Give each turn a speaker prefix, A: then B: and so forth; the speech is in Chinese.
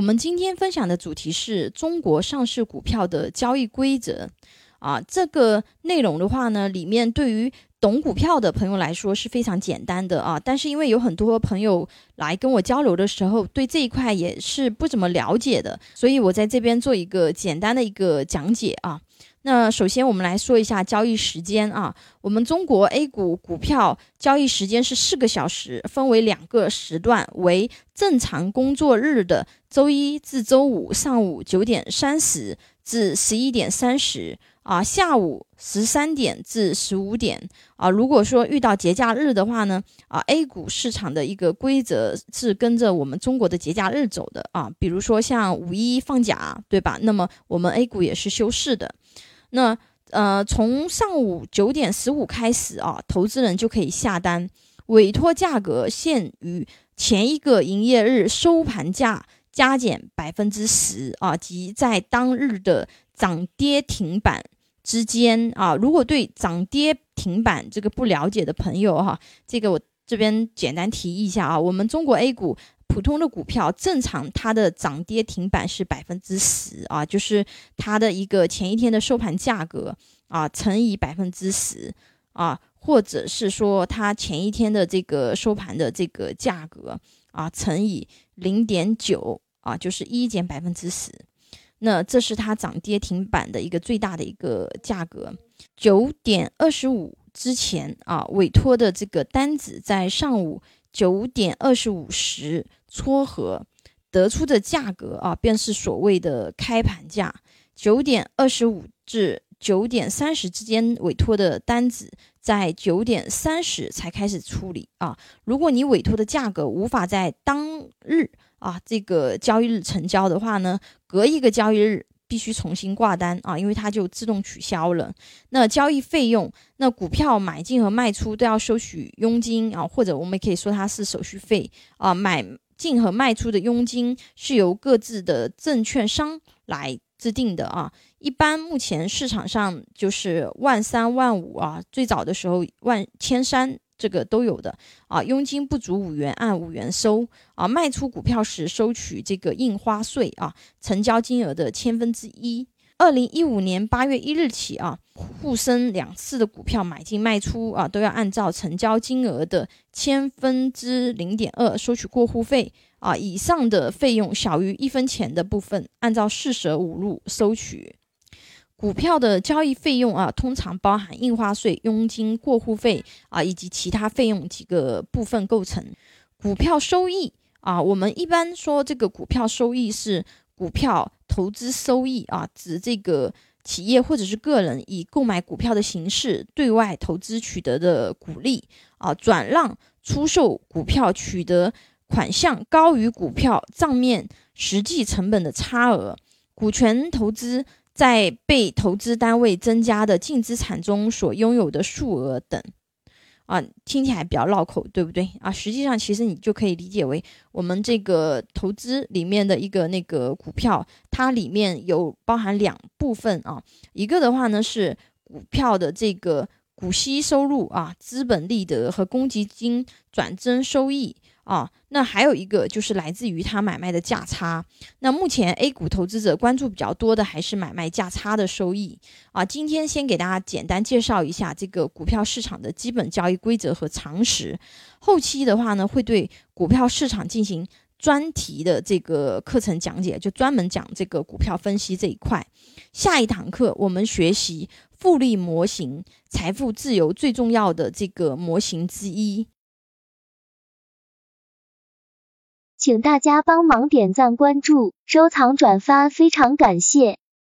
A: 我们今天分享的主题是中国上市股票的交易规则啊，这个内容的话呢，里面对于懂股票的朋友来说是非常简单的啊，但是因为有很多朋友来跟我交流的时候，对这一块也是不怎么了解的，所以我在这边做一个简单的一个讲解啊。那首先我们来说一下交易时间啊，我们中国 A 股股票交易时间是四个小时，分为两个时段，为正常工作日的周一至周五上午九点三十至十一点三十啊，下午十三点至十五点啊。如果说遇到节假日的话呢，啊，A 股市场的一个规则是跟着我们中国的节假日走的啊，比如说像五一放假，对吧？那么我们 A 股也是休市的。那呃，从上午九点十五开始啊，投资人就可以下单，委托价格限于前一个营业日收盘价加减百分之十啊，即在当日的涨跌停板之间啊。如果对涨跌停板这个不了解的朋友哈，这个我这边简单提一下啊，我们中国 A 股。普通的股票正常，它的涨跌停板是百分之十啊，就是它的一个前一天的收盘价格啊乘以百分之十啊，或者是说它前一天的这个收盘的这个价格啊乘以零点九啊，就是一减百分之十，那这是它涨跌停板的一个最大的一个价格。九点二十五之前啊，委托的这个单子在上午九点二十五时。撮合得出的价格啊，便是所谓的开盘价。九点二十五至九点三十之间委托的单子，在九点三十才开始处理啊。如果你委托的价格无法在当日啊这个交易日成交的话呢，隔一个交易日必须重新挂单啊，因为它就自动取消了。那交易费用，那股票买进和卖出都要收取佣金啊，或者我们可以说它是手续费啊，买。进和卖出的佣金是由各自的证券商来制定的啊。一般目前市场上就是万三万五啊，最早的时候万千三这个都有的啊。佣金不足五元，按五元收啊。卖出股票时收取这个印花税啊，成交金额的千分之一。二零一五年八月一日起啊，沪深两市的股票买进卖出啊，都要按照成交金额的千分之零点二收取过户费啊。以上的费用小于一分钱的部分，按照四舍五入收取。股票的交易费用啊，通常包含印花税、佣金、过户费啊，以及其他费用几个部分构成。股票收益啊，我们一般说这个股票收益是股票。投资收益啊，指这个企业或者是个人以购买股票的形式对外投资取得的股利啊，转让出售股票取得款项高于股票账面实际成本的差额，股权投资在被投资单位增加的净资产中所拥有的数额等。啊，听起来比较绕口，对不对啊？实际上，其实你就可以理解为我们这个投资里面的一个那个股票，它里面有包含两部分啊。一个的话呢是股票的这个股息收入啊，资本利得和公积金转增收益。啊，那还有一个就是来自于它买卖的价差。那目前 A 股投资者关注比较多的还是买卖价差的收益啊。今天先给大家简单介绍一下这个股票市场的基本交易规则和常识。后期的话呢，会对股票市场进行专题的这个课程讲解，就专门讲这个股票分析这一块。下一堂课我们学习复利模型，财富自由最重要的这个模型之一。
B: 请大家帮忙点赞、关注、收藏、转发，非常感谢。